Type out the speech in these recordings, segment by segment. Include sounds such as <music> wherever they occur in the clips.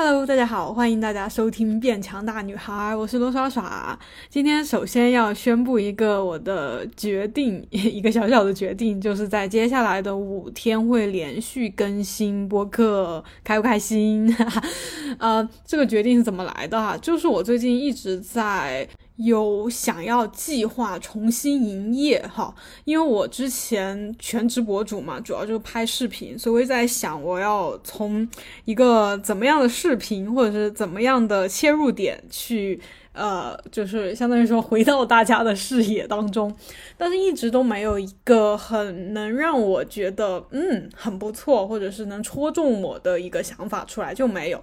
Hello，大家好，欢迎大家收听《变强大女孩》，我是罗耍耍。今天首先要宣布一个我的决定，<laughs> 一个小小的决定，就是在接下来的五天会连续更新播客，开不开心？<laughs> 呃，这个决定是怎么来的哈？就是我最近一直在。有想要计划重新营业哈，因为我之前全职博主嘛，主要就是拍视频，所以我在想我要从一个怎么样的视频或者是怎么样的切入点去，呃，就是相当于说回到大家的视野当中，但是一直都没有一个很能让我觉得嗯很不错，或者是能戳中我的一个想法出来就没有。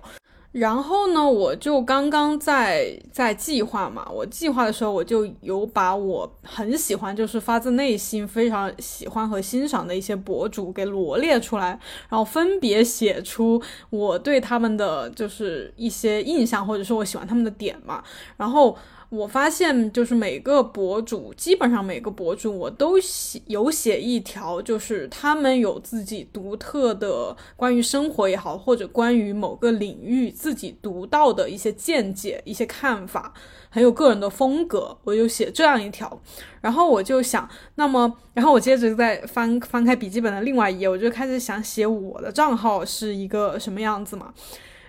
然后呢，我就刚刚在在计划嘛，我计划的时候，我就有把我很喜欢，就是发自内心非常喜欢和欣赏的一些博主给罗列出来，然后分别写出我对他们的就是一些印象，或者说我喜欢他们的点嘛，然后。我发现，就是每个博主，基本上每个博主，我都写有写一条，就是他们有自己独特的关于生活也好，或者关于某个领域自己独到的一些见解、一些看法，很有个人的风格。我就写这样一条，然后我就想，那么，然后我接着再翻翻开笔记本的另外一页，我就开始想写我的账号是一个什么样子嘛，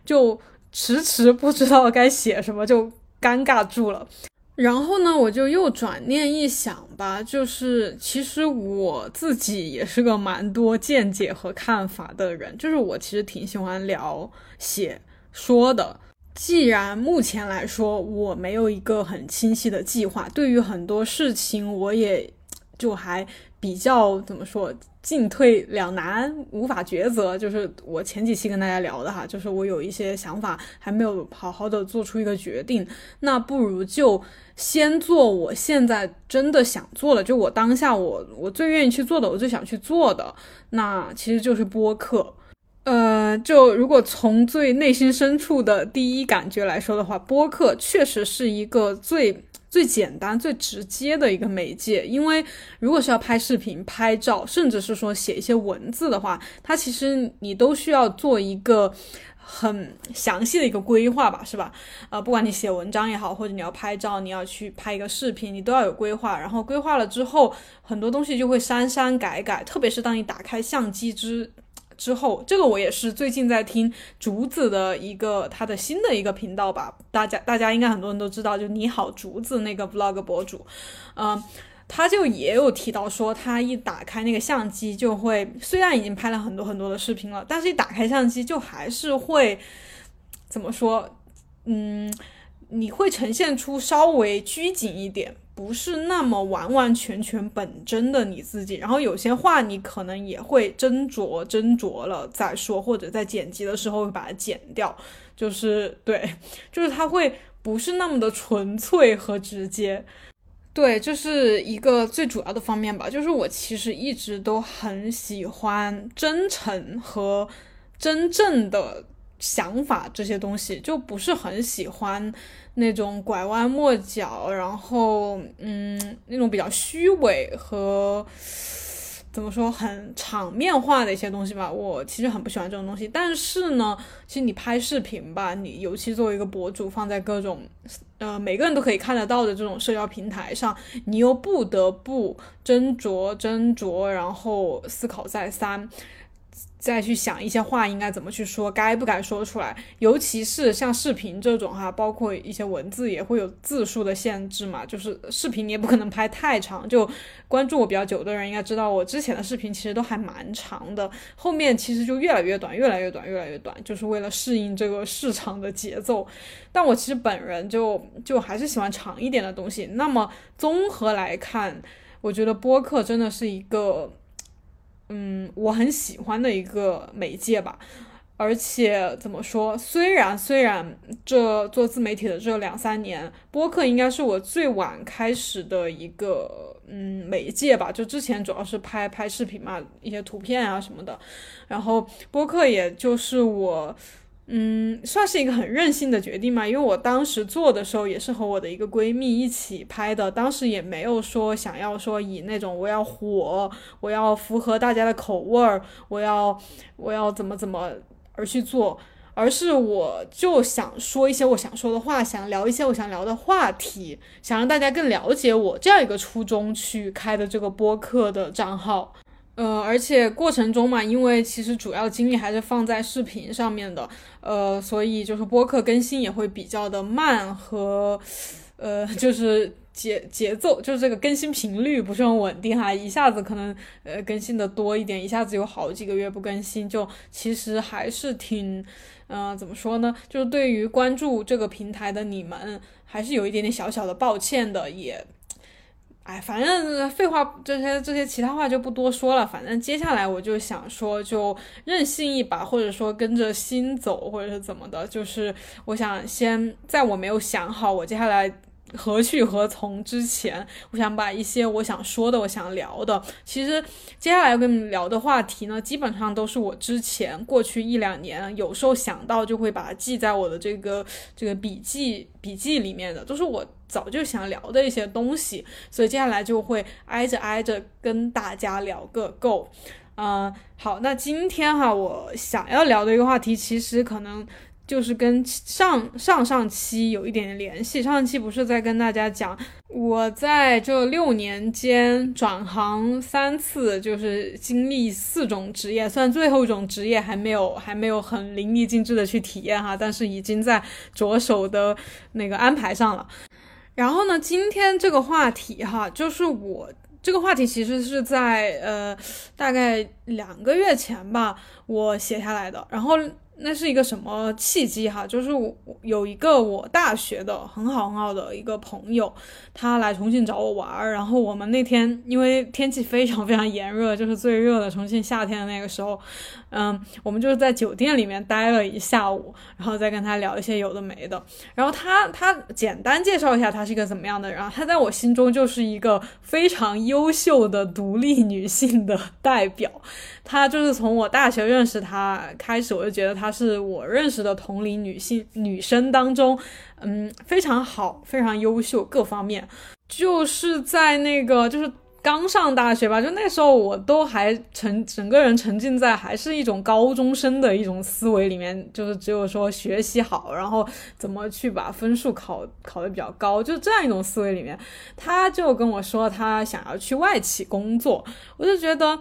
就迟迟不知道该写什么，就。尴尬住了，然后呢，我就又转念一想吧，就是其实我自己也是个蛮多见解和看法的人，就是我其实挺喜欢聊、写、说的。既然目前来说我没有一个很清晰的计划，对于很多事情我也就还比较怎么说？进退两难，无法抉择，就是我前几期跟大家聊的哈，就是我有一些想法还没有好好的做出一个决定，那不如就先做我现在真的想做的，就我当下我我最愿意去做的，我最想去做的，那其实就是播客。呃，就如果从最内心深处的第一感觉来说的话，播客确实是一个最。最简单、最直接的一个媒介，因为如果是要拍视频、拍照，甚至是说写一些文字的话，它其实你都需要做一个很详细的一个规划吧，是吧？呃，不管你写文章也好，或者你要拍照，你要去拍一个视频，你都要有规划。然后规划了之后，很多东西就会删删改改，特别是当你打开相机之。之后，这个我也是最近在听竹子的一个他的新的一个频道吧，大家大家应该很多人都知道，就你好竹子那个 vlog 博主，嗯，他就也有提到说，他一打开那个相机就会，虽然已经拍了很多很多的视频了，但是一打开相机就还是会怎么说，嗯，你会呈现出稍微拘谨一点。不是那么完完全全本真的你自己，然后有些话你可能也会斟酌斟酌了再说，或者在剪辑的时候会把它剪掉，就是对，就是它会不是那么的纯粹和直接，对，这是一个最主要的方面吧。就是我其实一直都很喜欢真诚和真正的想法这些东西，就不是很喜欢。那种拐弯抹角，然后嗯，那种比较虚伪和怎么说很场面化的一些东西吧，我其实很不喜欢这种东西。但是呢，其实你拍视频吧，你尤其作为一个博主，放在各种呃每个人都可以看得到的这种社交平台上，你又不得不斟酌斟酌，然后思考再三。再去想一些话应该怎么去说，该不该说出来，尤其是像视频这种哈，包括一些文字也会有字数的限制嘛，就是视频你也不可能拍太长。就关注我比较久的人应该知道，我之前的视频其实都还蛮长的，后面其实就越来越短，越来越短，越来越短，就是为了适应这个市场的节奏。但我其实本人就就还是喜欢长一点的东西。那么综合来看，我觉得播客真的是一个。嗯，我很喜欢的一个媒介吧，而且怎么说？虽然虽然这做自媒体的这两三年，播客应该是我最晚开始的一个嗯媒介吧。就之前主要是拍拍视频嘛，一些图片啊什么的，然后播客也就是我。嗯，算是一个很任性的决定嘛，因为我当时做的时候也是和我的一个闺蜜一起拍的，当时也没有说想要说以那种我要火，我要符合大家的口味儿，我要我要怎么怎么而去做，而是我就想说一些我想说的话，想聊一些我想聊的话题，想让大家更了解我这样一个初衷去开的这个播客的账号。呃，而且过程中嘛，因为其实主要精力还是放在视频上面的，呃，所以就是播客更新也会比较的慢和，呃，就是节节奏，就是这个更新频率不是很稳定哈，一下子可能呃更新的多一点，一下子有好几个月不更新，就其实还是挺，嗯，怎么说呢？就是对于关注这个平台的你们，还是有一点点小小的抱歉的，也。哎，反正废话这些这些其他话就不多说了。反正接下来我就想说，就任性一把，或者说跟着心走，或者是怎么的。就是我想先在我没有想好我接下来。何去何从之前，我想把一些我想说的、我想聊的，其实接下来要跟你们聊的话题呢，基本上都是我之前过去一两年有时候想到就会把它记在我的这个这个笔记笔记里面的，都是我早就想聊的一些东西，所以接下来就会挨着挨着跟大家聊个够。嗯，好，那今天哈，我想要聊的一个话题，其实可能。就是跟上上上期有一点联系，上上期不是在跟大家讲，我在这六年间转行三次，就是经历四种职业，虽然最后一种职业还没有还没有很淋漓尽致的去体验哈，但是已经在着手的那个安排上了。然后呢，今天这个话题哈，就是我这个话题其实是在呃大概两个月前吧，我写下来的，然后。那是一个什么契机哈？就是我有一个我大学的很好很好的一个朋友，他来重庆找我玩儿。然后我们那天因为天气非常非常炎热，就是最热的重庆夏天的那个时候，嗯，我们就是在酒店里面待了一下午，然后再跟他聊一些有的没的。然后他他简单介绍一下他是一个怎么样的人，他在我心中就是一个非常优秀的独立女性的代表。他就是从我大学认识他开始，我就觉得他是我认识的同龄女性女生当中，嗯，非常好，非常优秀，各方面。就是在那个就是刚上大学吧，就那时候我都还沉，整个人沉浸在还是一种高中生的一种思维里面，就是只有说学习好，然后怎么去把分数考考得比较高，就这样一种思维里面。他就跟我说他想要去外企工作，我就觉得。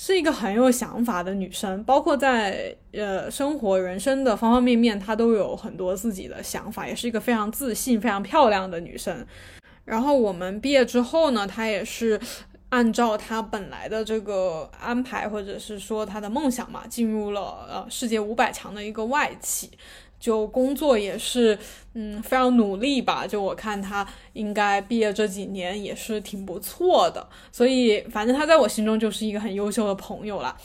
是一个很有想法的女生，包括在呃生活、人生的方方面面，她都有很多自己的想法，也是一个非常自信、非常漂亮的女生。然后我们毕业之后呢，他也是按照他本来的这个安排，或者是说他的梦想嘛，进入了呃世界五百强的一个外企。就工作也是，嗯，非常努力吧。就我看他应该毕业这几年也是挺不错的，所以反正他在我心中就是一个很优秀的朋友了。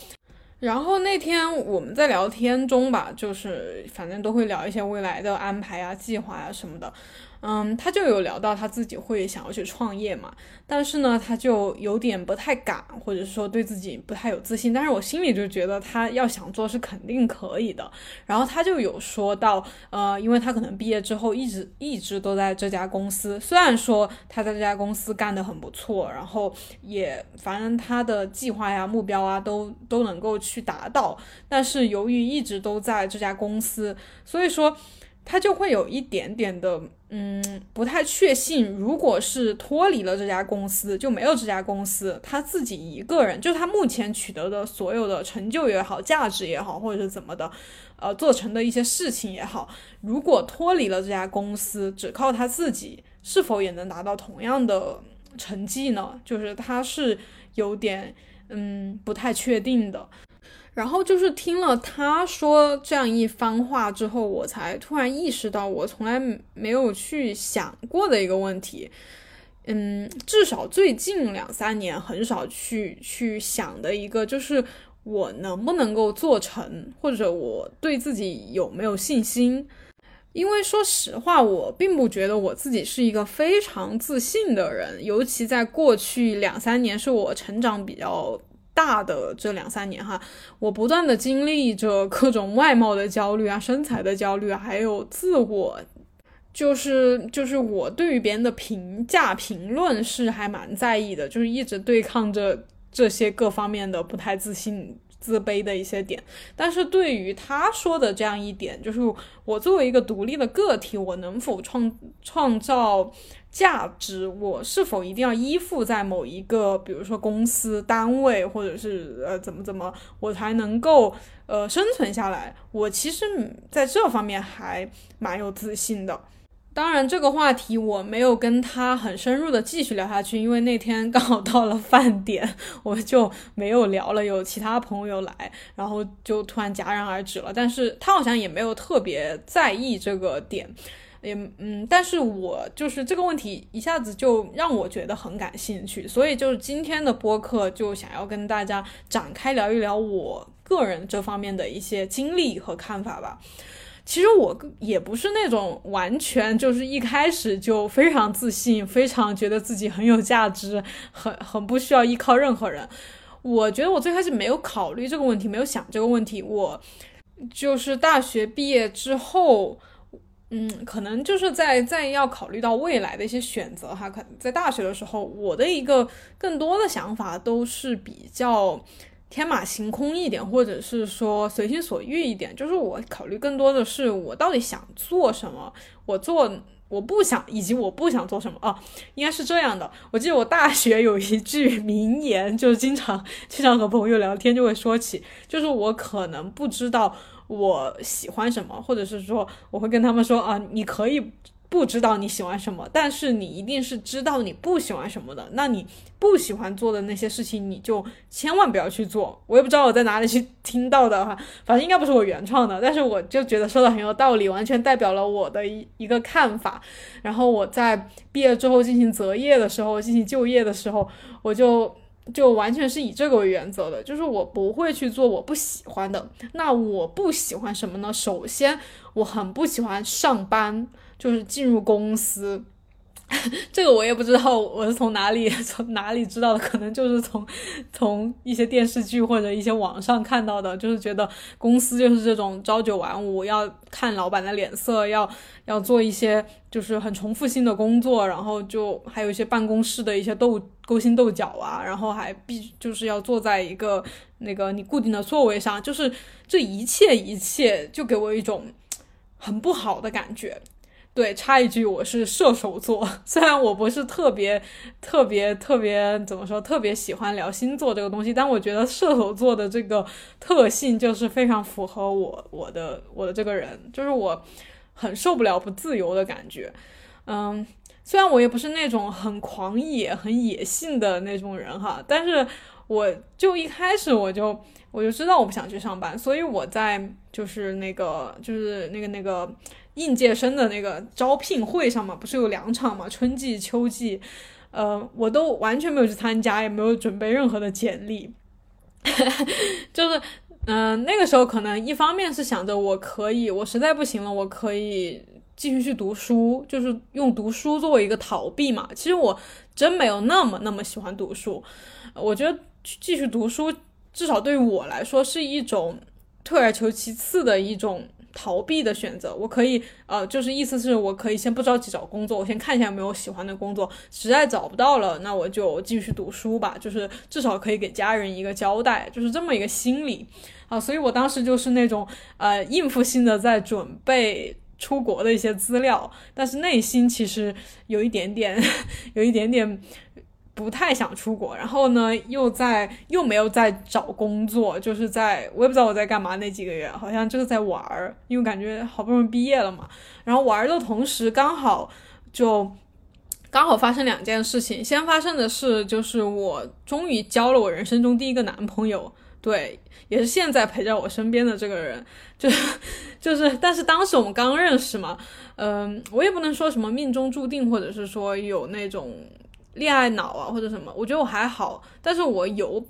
然后那天我们在聊天中吧，就是反正都会聊一些未来的安排啊、计划啊什么的。嗯，他就有聊到他自己会想要去创业嘛，但是呢，他就有点不太敢，或者说对自己不太有自信。但是我心里就觉得他要想做是肯定可以的。然后他就有说到，呃，因为他可能毕业之后一直一直都在这家公司，虽然说他在这家公司干得很不错，然后也反正他的计划呀、目标啊都都能够去达到，但是由于一直都在这家公司，所以说。他就会有一点点的，嗯，不太确信。如果是脱离了这家公司，就没有这家公司，他自己一个人，就他目前取得的所有的成就也好，价值也好，或者是怎么的，呃，做成的一些事情也好，如果脱离了这家公司，只靠他自己，是否也能达到同样的成绩呢？就是他是有点，嗯，不太确定的。然后就是听了他说这样一番话之后，我才突然意识到我从来没有去想过的一个问题，嗯，至少最近两三年很少去去想的一个，就是我能不能够做成，或者我对自己有没有信心？因为说实话，我并不觉得我自己是一个非常自信的人，尤其在过去两三年是我成长比较。大的这两三年哈，我不断的经历着各种外貌的焦虑啊、身材的焦虑，还有自我，就是就是我对于别人的评价、评论是还蛮在意的，就是一直对抗着这些各方面的不太自信自卑的一些点。但是对于他说的这样一点，就是我作为一个独立的个体，我能否创创造价值？我是否一定要依附在某一个，比如说公司单位，或者是呃怎么怎么，我才能够呃生存下来？我其实在这方面还蛮有自信的。当然，这个话题我没有跟他很深入的继续聊下去，因为那天刚好到了饭点，我就没有聊了。有其他朋友来，然后就突然戛然而止了。但是他好像也没有特别在意这个点，也嗯，但是我就是这个问题一下子就让我觉得很感兴趣，所以就是今天的播客就想要跟大家展开聊一聊我个人这方面的一些经历和看法吧。其实我也不是那种完全就是一开始就非常自信、非常觉得自己很有价值、很很不需要依靠任何人。我觉得我最开始没有考虑这个问题，没有想这个问题。我就是大学毕业之后，嗯，可能就是在在要考虑到未来的一些选择哈。可能在大学的时候，我的一个更多的想法都是比较。天马行空一点，或者是说随心所欲一点，就是我考虑更多的是我到底想做什么，我做我不想，以及我不想做什么啊，应该是这样的。我记得我大学有一句名言，就是经常经常和朋友聊天就会说起，就是我可能不知道我喜欢什么，或者是说我会跟他们说啊，你可以。不知道你喜欢什么，但是你一定是知道你不喜欢什么的。那你不喜欢做的那些事情，你就千万不要去做。我也不知道我在哪里去听到的哈，反正应该不是我原创的，但是我就觉得说的很有道理，完全代表了我的一一个看法。然后我在毕业之后进行择业的时候，进行就业的时候，我就就完全是以这个为原则的，就是我不会去做我不喜欢的。那我不喜欢什么呢？首先，我很不喜欢上班。就是进入公司，<laughs> 这个我也不知道我是从哪里从哪里知道的，可能就是从从一些电视剧或者一些网上看到的，就是觉得公司就是这种朝九晚五，要看老板的脸色，要要做一些就是很重复性的工作，然后就还有一些办公室的一些斗勾心斗角啊，然后还必就是要坐在一个那个你固定的座位上，就是这一切一切就给我一种很不好的感觉。对，插一句，我是射手座。虽然我不是特别、特别、特别怎么说，特别喜欢聊星座这个东西，但我觉得射手座的这个特性就是非常符合我、我的、我的这个人，就是我很受不了不自由的感觉。嗯，虽然我也不是那种很狂野、很野性的那种人哈，但是我就一开始我就我就知道我不想去上班，所以我在就是那个就是那个那个。应届生的那个招聘会上嘛，不是有两场嘛，春季、秋季，呃，我都完全没有去参加，也没有准备任何的简历，<laughs> 就是，嗯，那个时候可能一方面是想着我可以，我实在不行了，我可以继续去读书，就是用读书作为一个逃避嘛。其实我真没有那么那么喜欢读书，我觉得继续读书至少对于我来说是一种退而求其次的一种。逃避的选择，我可以，呃，就是意思是我可以先不着急找工作，我先看一下有没有喜欢的工作，实在找不到了，那我就继续读书吧，就是至少可以给家人一个交代，就是这么一个心理啊，所以我当时就是那种，呃，应付性的在准备出国的一些资料，但是内心其实有一点点，<laughs> 有一点点。不太想出国，然后呢，又在又没有在找工作，就是在我也不知道我在干嘛那几个月，好像就是在玩儿，因为感觉好不容易毕业了嘛。然后玩儿的同时，刚好就刚好发生两件事情。先发生的是，就是我终于交了我人生中第一个男朋友，对，也是现在陪在我身边的这个人，就是就是，但是当时我们刚认识嘛，嗯，我也不能说什么命中注定，或者是说有那种。恋爱脑啊，或者什么，我觉得我还好，但是我有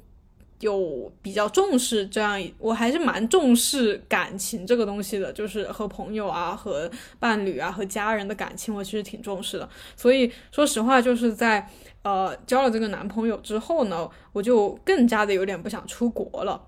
有比较重视这样，我还是蛮重视感情这个东西的，就是和朋友啊、和伴侣啊、和家人的感情，我其实挺重视的。所以说实话，就是在呃交了这个男朋友之后呢，我就更加的有点不想出国了。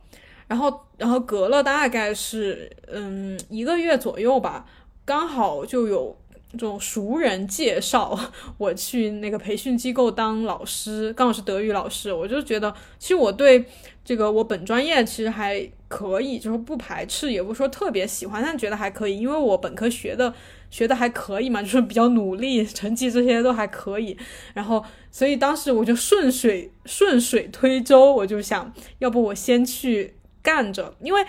然后，然后隔了大概是嗯一个月左右吧，刚好就有。这种熟人介绍 <laughs> 我去那个培训机构当老师，刚好是德语老师，我就觉得其实我对这个我本专业其实还可以，就是不排斥，也不说特别喜欢，但觉得还可以，因为我本科学的学的还可以嘛，<laughs> 就是比较努力，成绩这些都还可以，然后所以当时我就顺水顺水推舟，我就想要不我先去干着，因为。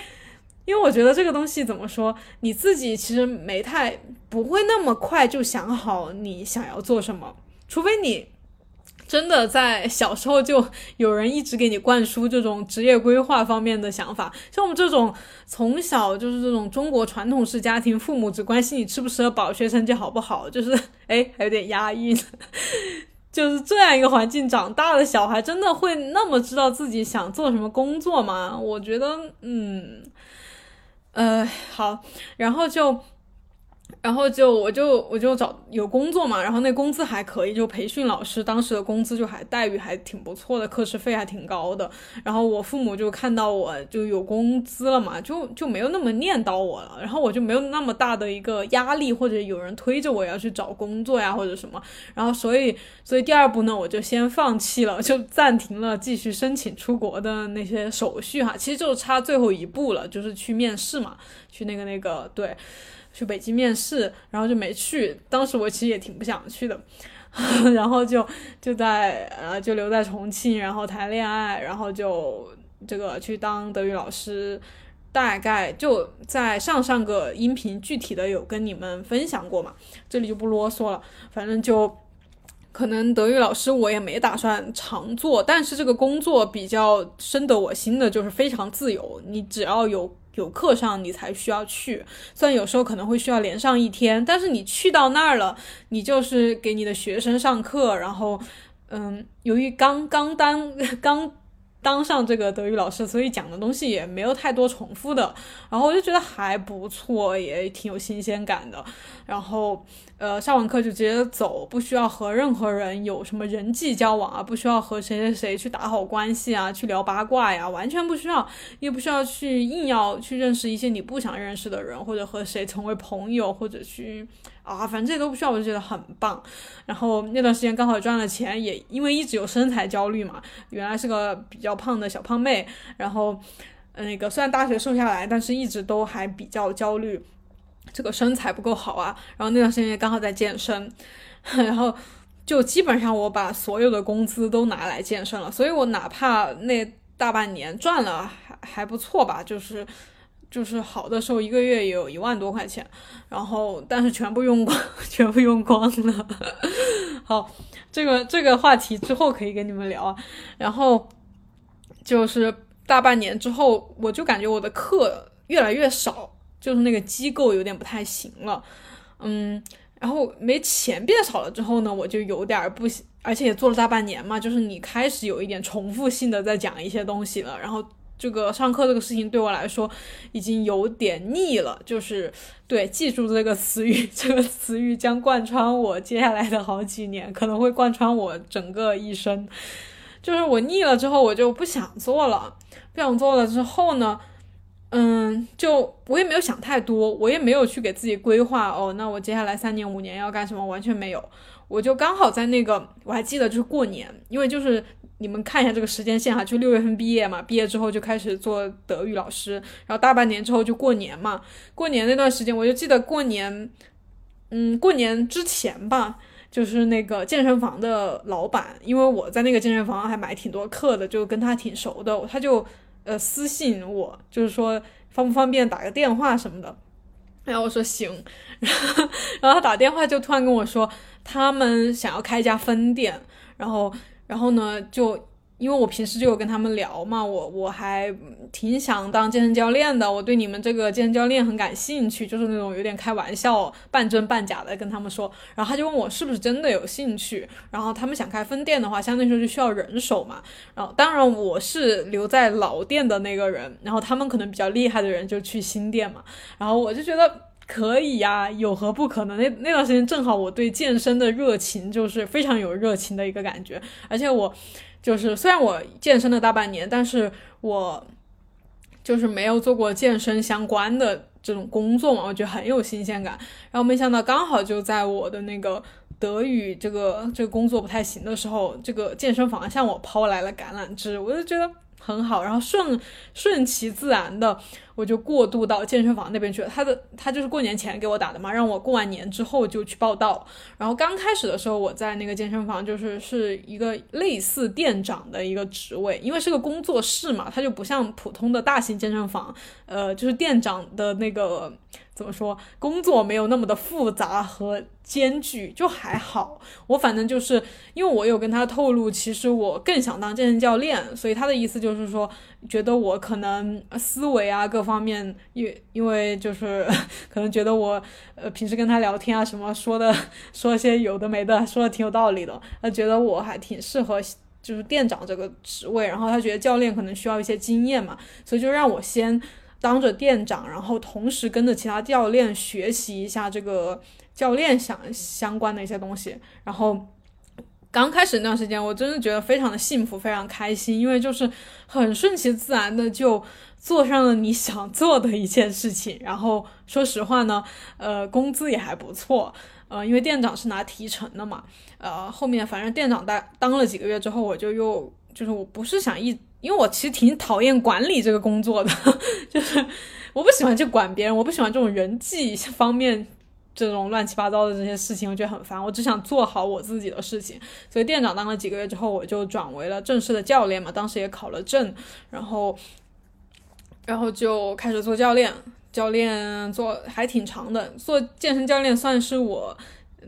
因为我觉得这个东西怎么说，你自己其实没太不会那么快就想好你想要做什么，除非你真的在小时候就有人一直给你灌输这种职业规划方面的想法。像我们这种从小就是这种中国传统式家庭，父母只关心你吃不吃得饱，学成绩好不好，就是哎还有点押韵，就是这样一个环境长大的小孩，真的会那么知道自己想做什么工作吗？我觉得，嗯。呃，好，然后就。然后就我就我就找有工作嘛，然后那工资还可以，就培训老师当时的工资就还待遇还挺不错的，课时费还挺高的。然后我父母就看到我就有工资了嘛，就就没有那么念叨我了，然后我就没有那么大的一个压力或者有人推着我要去找工作呀或者什么。然后所以所以第二步呢，我就先放弃了，就暂停了继续申请出国的那些手续哈，其实就差最后一步了，就是去面试嘛，去那个那个对。去北京面试，然后就没去。当时我其实也挺不想去的，<laughs> 然后就就在呃就留在重庆，然后谈恋爱，然后就这个去当德语老师。大概就在上上个音频具体的有跟你们分享过嘛，这里就不啰嗦了。反正就可能德语老师我也没打算常做，但是这个工作比较深得我心的就是非常自由，你只要有。有课上你才需要去，虽然有时候可能会需要连上一天，但是你去到那儿了，你就是给你的学生上课，然后，嗯，由于刚刚当 <laughs> 刚。当上这个德语老师，所以讲的东西也没有太多重复的，然后我就觉得还不错，也挺有新鲜感的。然后，呃，上完课就直接走，不需要和任何人有什么人际交往啊，不需要和谁谁谁去打好关系啊，去聊八卦呀，完全不需要，也不需要去硬要去认识一些你不想认识的人，或者和谁成为朋友，或者去。啊，反正这些都不需要，我就觉得很棒。然后那段时间刚好赚了钱，也因为一直有身材焦虑嘛，原来是个比较胖的小胖妹。然后，那个虽然大学瘦下来，但是一直都还比较焦虑，这个身材不够好啊。然后那段时间也刚好在健身，<laughs> 然后就基本上我把所有的工资都拿来健身了，所以我哪怕那大半年赚了还还不错吧，就是。就是好的时候，一个月也有一万多块钱，然后但是全部用光，<laughs> 全部用光了。<laughs> 好，这个这个话题之后可以跟你们聊啊。然后就是大半年之后，我就感觉我的课越来越少，就是那个机构有点不太行了。嗯，然后没钱变少了之后呢，我就有点不行，而且也做了大半年嘛，就是你开始有一点重复性的在讲一些东西了，然后。这个上课这个事情对我来说已经有点腻了，就是对，记住这个词语，<laughs> 这个词语将贯穿我接下来的好几年，可能会贯穿我整个一生。就是我腻了之后，我就不想做了，不想做了之后呢，嗯，就我也没有想太多，我也没有去给自己规划哦，那我接下来三年五年要干什么，完全没有。我就刚好在那个，我还记得就是过年，因为就是你们看一下这个时间线哈，就六月份毕业嘛，毕业之后就开始做德语老师，然后大半年之后就过年嘛，过年那段时间我就记得过年，嗯，过年之前吧，就是那个健身房的老板，因为我在那个健身房还买挺多课的，就跟他挺熟的，他就呃私信我，就是说方不方便打个电话什么的。然后我说行，然 <laughs> 后然后他打电话就突然跟我说，他们想要开一家分店，然后然后呢就。因为我平时就有跟他们聊嘛，我我还挺想当健身教练的，我对你们这个健身教练很感兴趣，就是那种有点开玩笑、半真半假的跟他们说。然后他就问我是不是真的有兴趣，然后他们想开分店的话，相对来说就需要人手嘛。然后当然我是留在老店的那个人，然后他们可能比较厉害的人就去新店嘛。然后我就觉得可以呀，有何不可能？那那段时间正好我对健身的热情就是非常有热情的一个感觉，而且我。就是虽然我健身了大半年，但是我就是没有做过健身相关的这种工作嘛，我觉得很有新鲜感。然后没想到刚好就在我的那个德语这个这个工作不太行的时候，这个健身房向我抛来了橄榄枝，我就觉得。很好，然后顺顺其自然的，我就过渡到健身房那边去了。他的他就是过年前给我打的嘛，让我过完年之后就去报道。然后刚开始的时候，我在那个健身房就是是一个类似店长的一个职位，因为是个工作室嘛，它就不像普通的大型健身房，呃，就是店长的那个。怎么说？工作没有那么的复杂和艰巨，就还好。我反正就是因为我有跟他透露，其实我更想当健身教练，所以他的意思就是说，觉得我可能思维啊各方面，因因为就是 <laughs> 可能觉得我呃平时跟他聊天啊什么说的说一些有的没的，说的挺有道理的。他觉得我还挺适合就是店长这个职位，然后他觉得教练可能需要一些经验嘛，所以就让我先。当着店长，然后同时跟着其他教练学习一下这个教练相相关的一些东西。然后刚开始那段时间，我真的觉得非常的幸福，非常开心，因为就是很顺其自然的就做上了你想做的一件事情。然后说实话呢，呃，工资也还不错，呃，因为店长是拿提成的嘛。呃，后面反正店长当当了几个月之后，我就又就是我不是想一。因为我其实挺讨厌管理这个工作的，就是我不喜欢去管别人，我不喜欢这种人际方面这种乱七八糟的这些事情，我觉得很烦。我只想做好我自己的事情。所以店长当了几个月之后，我就转为了正式的教练嘛，当时也考了证，然后，然后就开始做教练。教练做还挺长的，做健身教练算是我。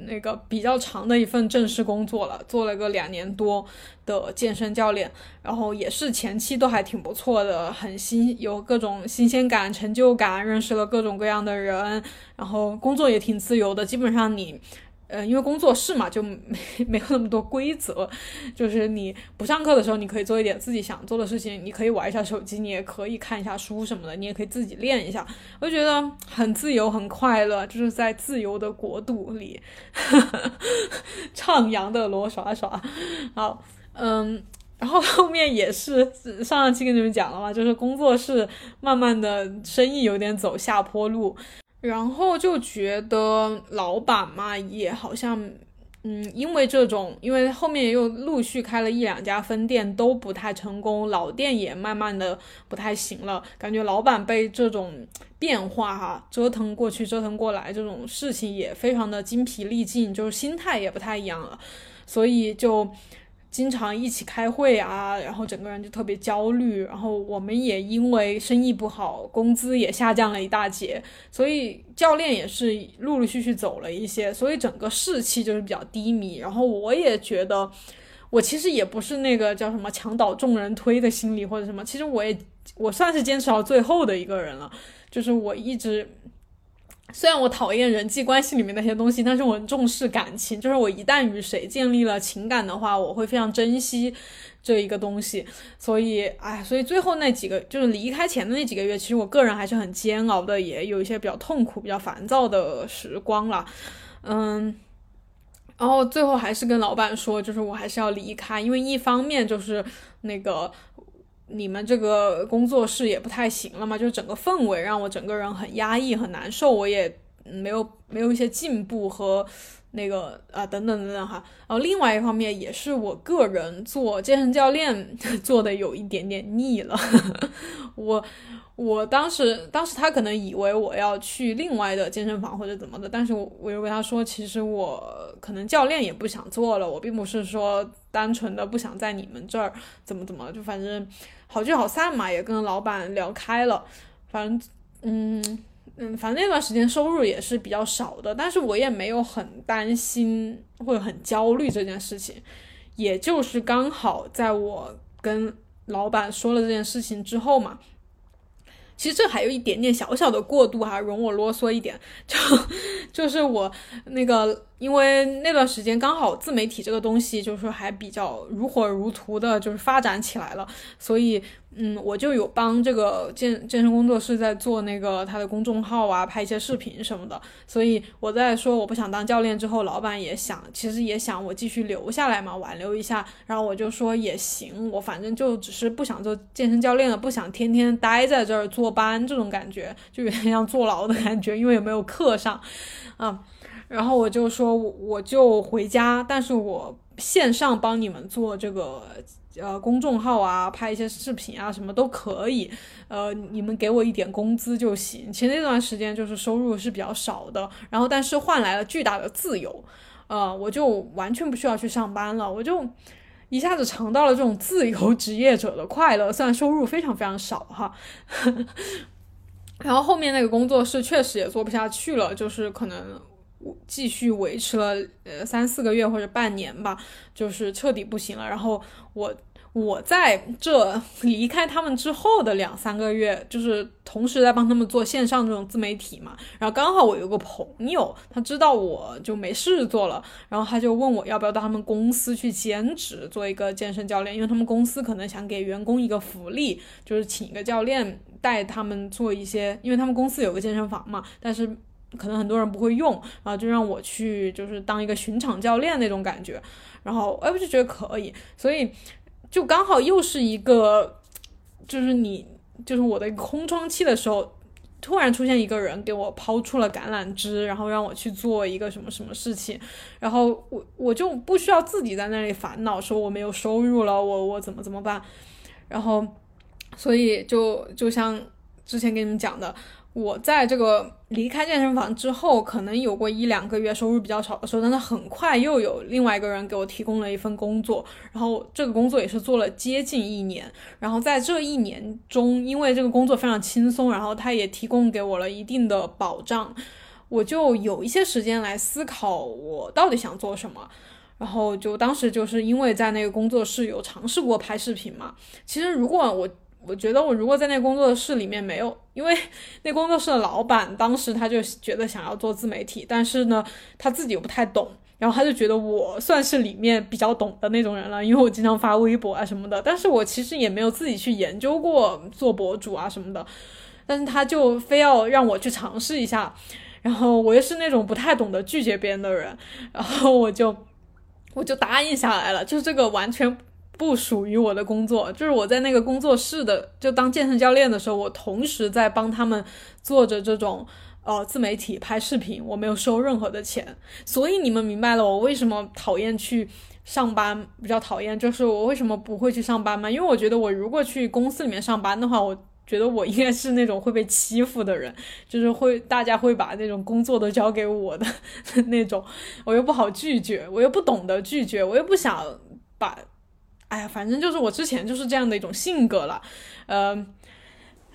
那个比较长的一份正式工作了，做了个两年多的健身教练，然后也是前期都还挺不错的，很新，有各种新鲜感、成就感，认识了各种各样的人，然后工作也挺自由的，基本上你。呃，因为工作室嘛，就没 <laughs> 没有那么多规则，就是你不上课的时候，你可以做一点自己想做的事情，你可以玩一下手机，你也可以看一下书什么的，你也可以自己练一下，我就觉得很自由，很快乐，就是在自由的国度里 <laughs> 徜徉的罗耍耍。好，嗯，然后后面也是上期跟你们讲了嘛，就是工作室慢慢的生意有点走下坡路。然后就觉得老板嘛，也好像，嗯，因为这种，因为后面又陆续开了一两家分店，都不太成功，老店也慢慢的不太行了，感觉老板被这种变化哈折腾过去，折腾过来，这种事情也非常的精疲力尽，就是心态也不太一样了，所以就。经常一起开会啊，然后整个人就特别焦虑，然后我们也因为生意不好，工资也下降了一大截，所以教练也是陆陆续续走了一些，所以整个士气就是比较低迷。然后我也觉得，我其实也不是那个叫什么墙倒众人推的心理或者什么，其实我也我算是坚持到最后的一个人了，就是我一直。虽然我讨厌人际关系里面那些东西，但是我重视感情。就是我一旦与谁建立了情感的话，我会非常珍惜这一个东西。所以，哎，所以最后那几个就是离开前的那几个月，其实我个人还是很煎熬的，也有一些比较痛苦、比较烦躁的时光了。嗯，然后最后还是跟老板说，就是我还是要离开，因为一方面就是那个。你们这个工作室也不太行了嘛，就整个氛围让我整个人很压抑、很难受，我也没有没有一些进步和那个啊等等等等哈。然后另外一方面也是我个人做健身教练做的有一点点腻了，<laughs> 我我当时当时他可能以为我要去另外的健身房或者怎么的，但是我我又跟他说，其实我可能教练也不想做了，我并不是说单纯的不想在你们这儿怎么怎么，就反正。好聚好散嘛，也跟老板聊开了，反正，嗯嗯，反正那段时间收入也是比较少的，但是我也没有很担心或者很焦虑这件事情，也就是刚好在我跟老板说了这件事情之后嘛，其实这还有一点点小小的过度哈，容我啰嗦一点，就 <laughs> 就是我那个因为那段时间刚好自媒体这个东西就是说还比较如火如荼的，就是发展起来了，所以嗯，我就有帮这个健健身工作室在做那个他的公众号啊，拍一些视频什么的。所以我在说我不想当教练之后，老板也想，其实也想我继续留下来嘛，挽留一下。然后我就说也行，我反正就只是不想做健身教练了，不想天天待在这儿坐班这种感觉，就有点像坐牢的感觉，因为也没有课上，啊。然后我就说，我我就回家，但是我线上帮你们做这个呃公众号啊，拍一些视频啊，什么都可以，呃，你们给我一点工资就行。其实那段时间就是收入是比较少的，然后但是换来了巨大的自由，呃，我就完全不需要去上班了，我就一下子尝到了这种自由职业者的快乐，虽然收入非常非常少哈。<laughs> 然后后面那个工作室确实也做不下去了，就是可能。继续维持了呃三四个月或者半年吧，就是彻底不行了。然后我我在这离开他们之后的两三个月，就是同时在帮他们做线上这种自媒体嘛。然后刚好我有个朋友，他知道我就没事做了，然后他就问我要不要到他们公司去兼职做一个健身教练，因为他们公司可能想给员工一个福利，就是请一个教练带他们做一些，因为他们公司有个健身房嘛，但是。可能很多人不会用，然后就让我去，就是当一个巡场教练那种感觉，然后哎，我就觉得可以，所以就刚好又是一个，就是你，就是我的空窗期的时候，突然出现一个人给我抛出了橄榄枝，然后让我去做一个什么什么事情，然后我我就不需要自己在那里烦恼，说我没有收入了，我我怎么怎么办，然后所以就就像之前给你们讲的。我在这个离开健身房之后，可能有过一两个月收入比较少的时候，但是很快又有另外一个人给我提供了一份工作，然后这个工作也是做了接近一年。然后在这一年中，因为这个工作非常轻松，然后他也提供给我了一定的保障，我就有一些时间来思考我到底想做什么。然后就当时就是因为在那个工作室有尝试过拍视频嘛，其实如果我。我觉得我如果在那工作室里面没有，因为 <laughs> 那工作室的老板当时他就觉得想要做自媒体，但是呢他自己又不太懂，然后他就觉得我算是里面比较懂的那种人了，因为我经常发微博啊什么的，但是我其实也没有自己去研究过做博主啊什么的，但是他就非要让我去尝试一下，然后我又是那种不太懂得拒绝别人的人，然后我就我就答应下来了，就是这个完全。不属于我的工作，就是我在那个工作室的，就当健身教练的时候，我同时在帮他们做着这种呃自媒体拍视频，我没有收任何的钱，所以你们明白了我为什么讨厌去上班，比较讨厌，就是我为什么不会去上班吗？因为我觉得我如果去公司里面上班的话，我觉得我应该是那种会被欺负的人，就是会大家会把那种工作都交给我的 <laughs> 那种，我又不好拒绝，我又不懂得拒绝，我又不想把。哎呀，反正就是我之前就是这样的一种性格了，呃，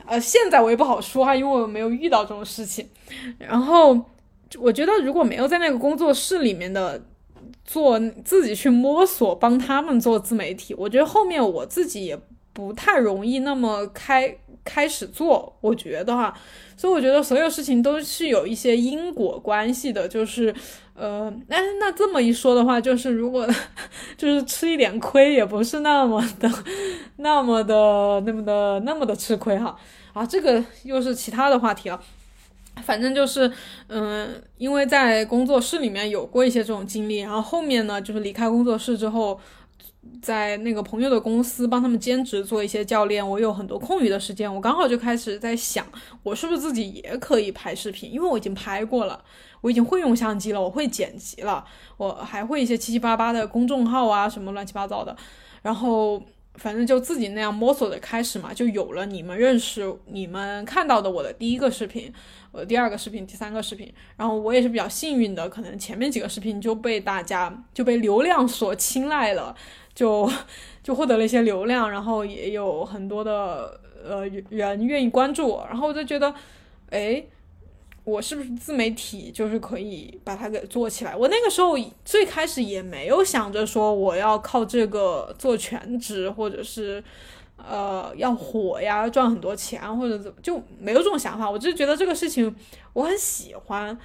呃，现在我也不好说哈，因为我没有遇到这种事情。然后我觉得如果没有在那个工作室里面的做，自己去摸索帮他们做自媒体，我觉得后面我自己也不太容易那么开开始做。我觉得哈，所以我觉得所有事情都是有一些因果关系的，就是。呃，那那这么一说的话，就是如果 <laughs> 就是吃一点亏，也不是那么的、<laughs> 那么的、那么的、那么的吃亏哈。啊，这个又是其他的话题了。反正就是，嗯，因为在工作室里面有过一些这种经历，然后后面呢，就是离开工作室之后。在那个朋友的公司帮他们兼职做一些教练，我有很多空余的时间，我刚好就开始在想，我是不是自己也可以拍视频？因为我已经拍过了，我已经会用相机了，我会剪辑了，我还会一些七七八八的公众号啊，什么乱七八糟的。然后反正就自己那样摸索的开始嘛，就有了你们认识、你们看到的我的第一个视频，我的第二个视频、第三个视频。然后我也是比较幸运的，可能前面几个视频就被大家就被流量所青睐了。就就获得了一些流量，然后也有很多的呃人愿意关注我，然后我就觉得，哎，我是不是自媒体就是可以把它给做起来？我那个时候最开始也没有想着说我要靠这个做全职，或者是呃要火呀，赚很多钱或者怎么，就没有这种想法。我就觉得这个事情我很喜欢。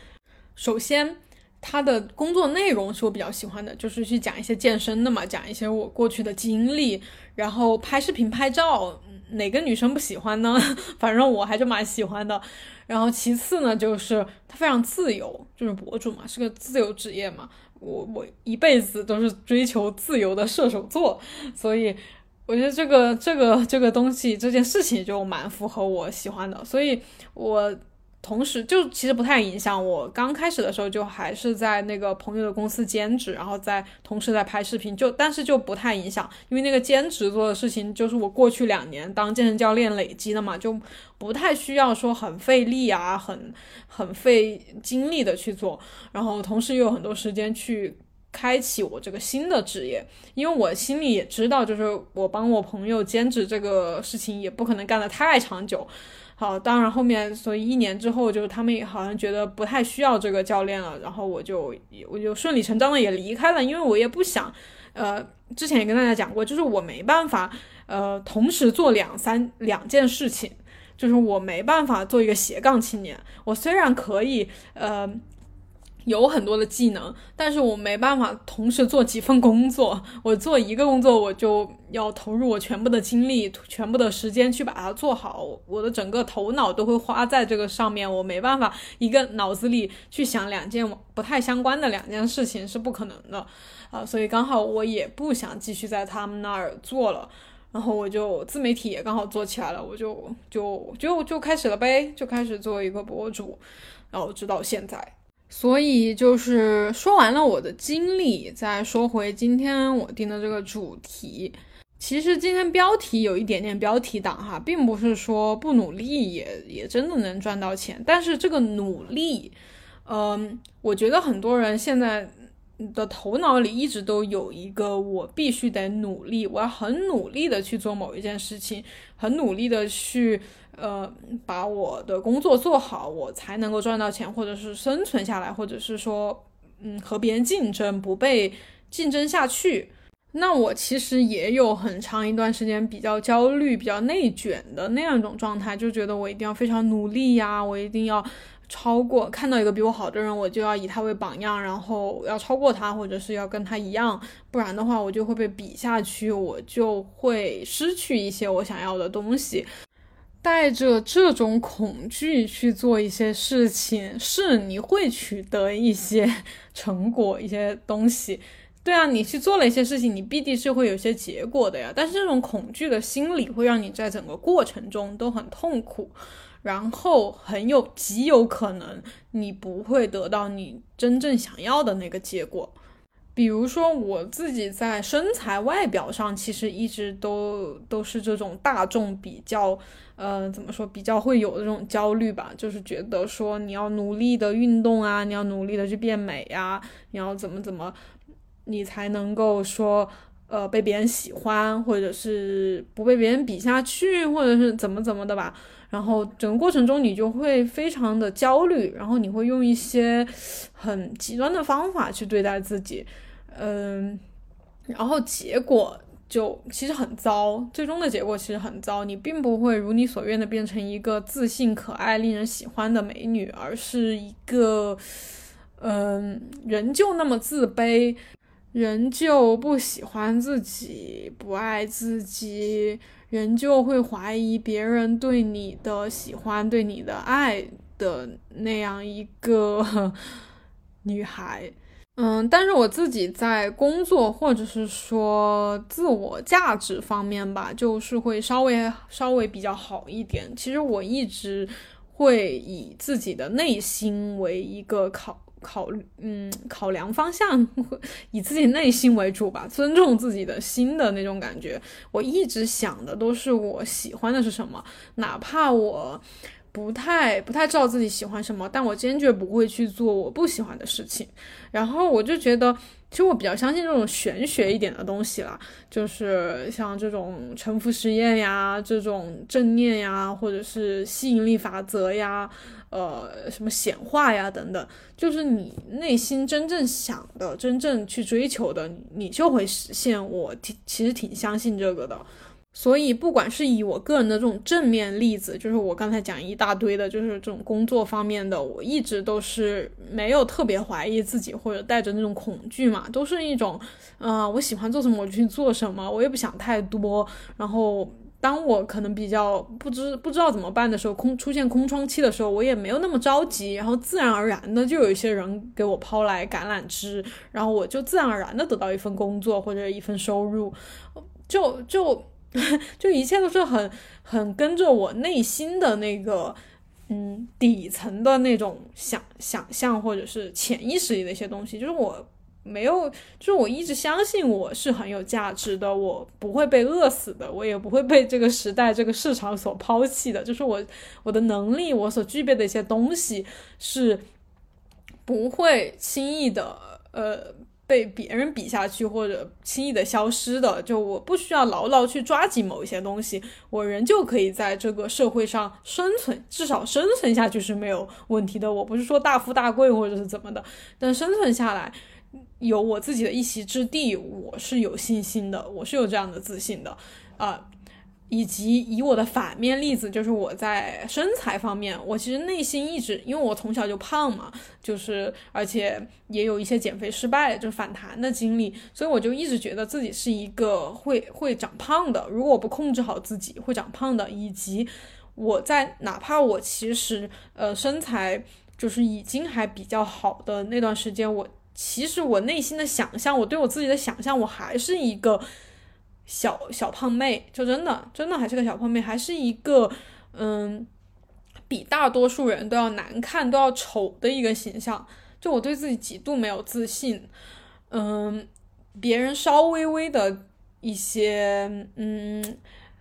首先。他的工作内容是我比较喜欢的，就是去讲一些健身的嘛，讲一些我过去的经历，然后拍视频、拍照，哪个女生不喜欢呢？<laughs> 反正我还是蛮喜欢的。然后其次呢，就是他非常自由，就是博主嘛，是个自由职业嘛。我我一辈子都是追求自由的射手座，所以我觉得这个这个这个东西这件事情就蛮符合我喜欢的，所以我。同时，就其实不太影响我。刚开始的时候，就还是在那个朋友的公司兼职，然后在同时在拍视频，就但是就不太影响，因为那个兼职做的事情就是我过去两年当健身教练累积的嘛，就不太需要说很费力啊，很很费精力的去做。然后同时又有很多时间去开启我这个新的职业，因为我心里也知道，就是我帮我朋友兼职这个事情也不可能干得太长久。好，当然后面，所以一年之后，就是他们也好像觉得不太需要这个教练了，然后我就我就顺理成章的也离开了，因为我也不想，呃，之前也跟大家讲过，就是我没办法，呃，同时做两三两件事情，就是我没办法做一个斜杠青年，我虽然可以，呃。有很多的技能，但是我没办法同时做几份工作。我做一个工作，我就要投入我全部的精力、全部的时间去把它做好。我的整个头脑都会花在这个上面，我没办法一个脑子里去想两件不太相关的两件事情是不可能的啊。所以刚好我也不想继续在他们那儿做了，然后我就自媒体也刚好做起来了，我就就就就开始了呗，就开始做一个博主，然后直到现在。所以就是说完了我的经历，再说回今天我定的这个主题。其实今天标题有一点点标题党哈，并不是说不努力也也真的能赚到钱。但是这个努力，嗯，我觉得很多人现在的头脑里一直都有一个我必须得努力，我要很努力的去做某一件事情，很努力的去。呃，把我的工作做好，我才能够赚到钱，或者是生存下来，或者是说，嗯，和别人竞争，不被竞争下去。那我其实也有很长一段时间比较焦虑、比较内卷的那样一种状态，就觉得我一定要非常努力呀，我一定要超过，看到一个比我好的人，我就要以他为榜样，然后要超过他，或者是要跟他一样，不然的话，我就会被比下去，我就会失去一些我想要的东西。带着这种恐惧去做一些事情，是你会取得一些成果、一些东西。对啊，你去做了一些事情，你必定是会有些结果的呀。但是这种恐惧的心理会让你在整个过程中都很痛苦，然后很有极有可能你不会得到你真正想要的那个结果。比如说我自己在身材外表上，其实一直都都是这种大众比较，呃，怎么说，比较会有这种焦虑吧，就是觉得说你要努力的运动啊，你要努力的去变美呀，你要怎么怎么，你才能够说，呃，被别人喜欢，或者是不被别人比下去，或者是怎么怎么的吧。然后整个过程中你就会非常的焦虑，然后你会用一些很极端的方法去对待自己。嗯，然后结果就其实很糟，最终的结果其实很糟。你并不会如你所愿的变成一个自信、可爱、令人喜欢的美女，而是一个，嗯，仍旧那么自卑，仍旧不喜欢自己，不爱自己，人就会怀疑别人对你的喜欢、对你的爱的那样一个 <laughs> 女孩。嗯，但是我自己在工作或者是说自我价值方面吧，就是会稍微稍微比较好一点。其实我一直会以自己的内心为一个考考虑，嗯，考量方向，<laughs> 以自己内心为主吧，尊重自己的心的那种感觉。我一直想的都是我喜欢的是什么，哪怕我。不太不太知道自己喜欢什么，但我坚决不会去做我不喜欢的事情。然后我就觉得，其实我比较相信这种玄学一点的东西啦，就是像这种沉浮实验呀，这种正念呀，或者是吸引力法则呀，呃，什么显化呀等等，就是你内心真正想的、真正去追求的，你就会实现。我挺其实挺相信这个的。所以，不管是以我个人的这种正面例子，就是我刚才讲一大堆的，就是这种工作方面的，我一直都是没有特别怀疑自己或者带着那种恐惧嘛，都是一种，呃，我喜欢做什么我就去做什么，我也不想太多。然后，当我可能比较不知不知道怎么办的时候，空出现空窗期的时候，我也没有那么着急，然后自然而然的就有一些人给我抛来橄榄枝，然后我就自然而然的得到一份工作或者一份收入，就就。<laughs> 就一切都是很很跟着我内心的那个嗯底层的那种想想象或者是潜意识里的一些东西，就是我没有，就是我一直相信我是很有价值的，我不会被饿死的，我也不会被这个时代这个市场所抛弃的，就是我我的能力，我所具备的一些东西是不会轻易的呃。被别人比下去或者轻易的消失的，就我不需要牢牢去抓紧某一些东西，我仍旧可以在这个社会上生存，至少生存下去是没有问题的。我不是说大富大贵或者是怎么的，但生存下来有我自己的一席之地，我是有信心的，我是有这样的自信的，啊。以及以我的反面例子，就是我在身材方面，我其实内心一直，因为我从小就胖嘛，就是而且也有一些减肥失败就反弹的经历，所以我就一直觉得自己是一个会会长胖的，如果我不控制好自己会长胖的。以及我在哪怕我其实呃身材就是已经还比较好的那段时间，我其实我内心的想象，我对我自己的想象，我还是一个。小小胖妹，就真的真的还是个小胖妹，还是一个嗯，比大多数人都要难看、都要丑的一个形象。就我对自己极度没有自信，嗯，别人稍微微的一些嗯。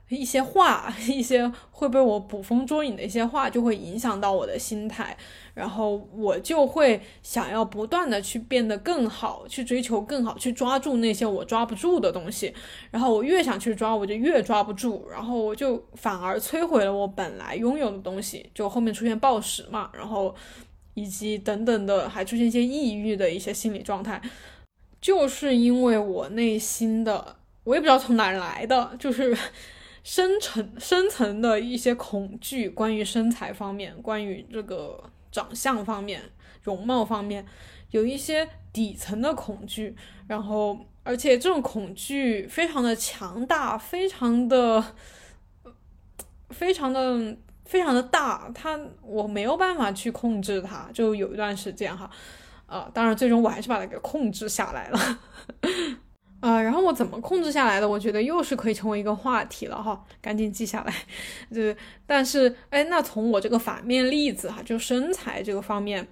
一些话，<laughs> 一些会被我捕风捉影的一些话，就会影响到我的心态，然后我就会想要不断的去变得更好，去追求更好，去抓住那些我抓不住的东西，然后我越想去抓，我就越抓不住，然后我就反而摧毁了我本来拥有的东西，就后面出现暴食嘛，然后以及等等的，还出现一些抑郁的一些心理状态，就是因为我内心的，我也不知道从哪来的，就是。深层深层的一些恐惧，关于身材方面，关于这个长相方面、容貌方面，有一些底层的恐惧，然后而且这种恐惧非常的强大，非常的、非常的、非常的大，它我没有办法去控制它，就有一段时间哈，啊，当然最终我还是把它给控制下来了。啊，然后我怎么控制下来的？我觉得又是可以成为一个话题了哈，赶紧记下来。<laughs> 对，但是哎，那从我这个反面例子哈，就身材这个方面，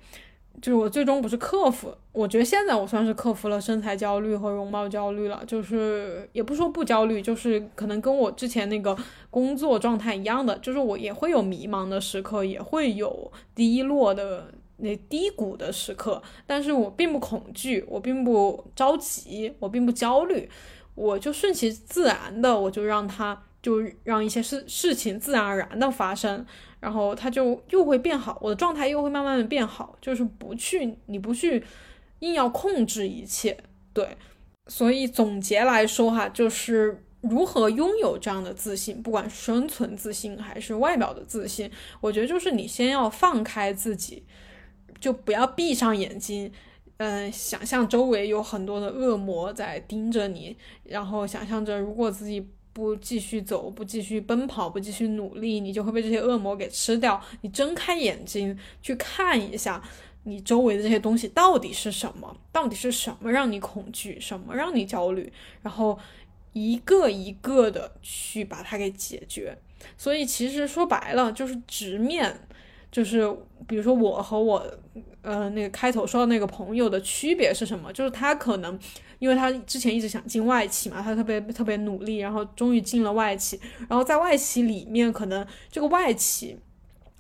就是我最终不是克服，我觉得现在我算是克服了身材焦虑和容貌焦虑了，就是也不说不焦虑，就是可能跟我之前那个工作状态一样的，就是我也会有迷茫的时刻，也会有低落的。那低谷的时刻，但是我并不恐惧，我并不着急，我并不焦虑，我就顺其自然的，我就让它，就让一些事事情自然而然的发生，然后它就又会变好，我的状态又会慢慢的变好，就是不去，你不去硬要控制一切，对，所以总结来说哈，就是如何拥有这样的自信，不管生存自信还是外表的自信，我觉得就是你先要放开自己。就不要闭上眼睛，嗯，想象周围有很多的恶魔在盯着你，然后想象着如果自己不继续走，不继续奔跑，不继续努力，你就会被这些恶魔给吃掉。你睁开眼睛去看一下，你周围的这些东西到底是什么？到底是什么让你恐惧？什么让你焦虑？然后一个一个的去把它给解决。所以其实说白了就是直面。就是，比如说我和我，呃，那个开头说的那个朋友的区别是什么？就是他可能，因为他之前一直想进外企嘛，他特别特别努力，然后终于进了外企。然后在外企里面，可能这个外企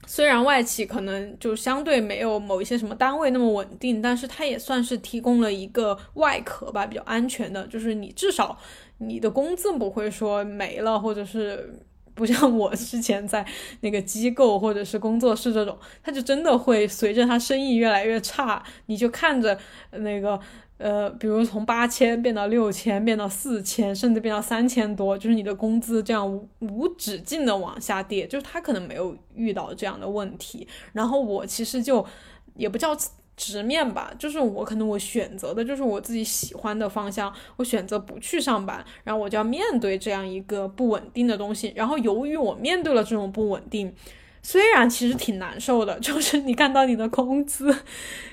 虽然外企可能就相对没有某一些什么单位那么稳定，但是它也算是提供了一个外壳吧，比较安全的。就是你至少你的工资不会说没了，或者是。不像我之前在那个机构或者是工作室这种，他就真的会随着他生意越来越差，你就看着那个。呃，比如从八千变到六千，变到四千，甚至变到三千多，就是你的工资这样无止境的往下跌，就是他可能没有遇到这样的问题。然后我其实就也不叫直面吧，就是我可能我选择的就是我自己喜欢的方向，我选择不去上班，然后我就要面对这样一个不稳定的东西。然后由于我面对了这种不稳定。虽然其实挺难受的，<laughs> 就是你看到你的工资，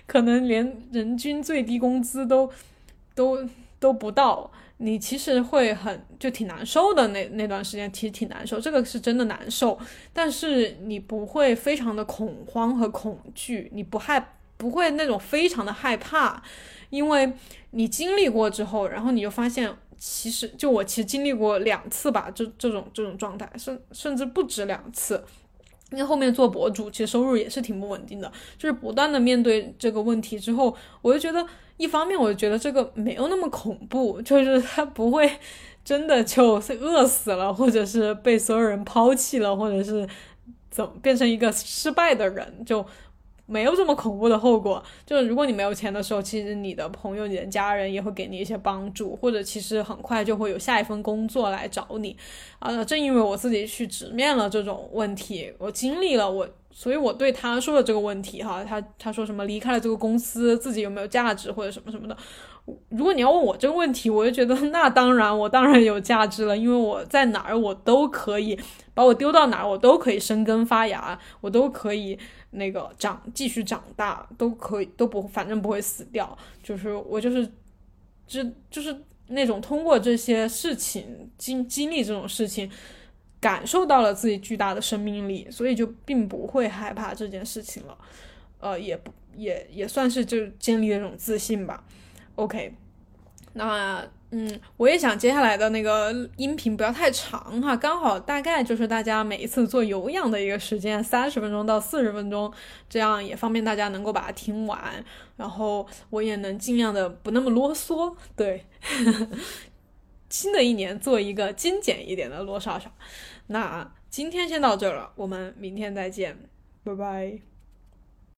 可能连人均最低工资都都都不到，你其实会很就挺难受的。那那段时间其实挺难受，这个是真的难受。但是你不会非常的恐慌和恐惧，你不害不会那种非常的害怕，因为你经历过之后，然后你就发现，其实就我其实经历过两次吧，就这种这种状态，甚甚至不止两次。因为后面做博主，其实收入也是挺不稳定的，就是不断的面对这个问题之后，我就觉得一方面，我就觉得这个没有那么恐怖，就是他不会真的就饿死了，或者是被所有人抛弃了，或者是怎么变成一个失败的人，就。没有这么恐怖的后果，就是如果你没有钱的时候，其实你的朋友、你的家人也会给你一些帮助，或者其实很快就会有下一份工作来找你。啊，正因为我自己去直面了这种问题，我经历了我，所以我对他说的这个问题，哈，他他说什么离开了这个公司，自己有没有价值或者什么什么的。如果你要问我这个问题，我就觉得那当然，我当然有价值了，因为我在哪儿我都可以把我丢到哪儿，我都可以生根发芽，我都可以。那个长继续长大都可以都不反正不会死掉，就是我就是就就是那种通过这些事情经经历这种事情，感受到了自己巨大的生命力，所以就并不会害怕这件事情了，呃，也不也也算是就建立了一种自信吧。OK，那。嗯，我也想接下来的那个音频不要太长哈，刚好大概就是大家每一次做有氧的一个时间，三十分钟到四十分钟，这样也方便大家能够把它听完，然后我也能尽量的不那么啰嗦。对，<laughs> 新的一年做一个精简一点的罗少少。那今天先到这儿了，我们明天再见，拜拜。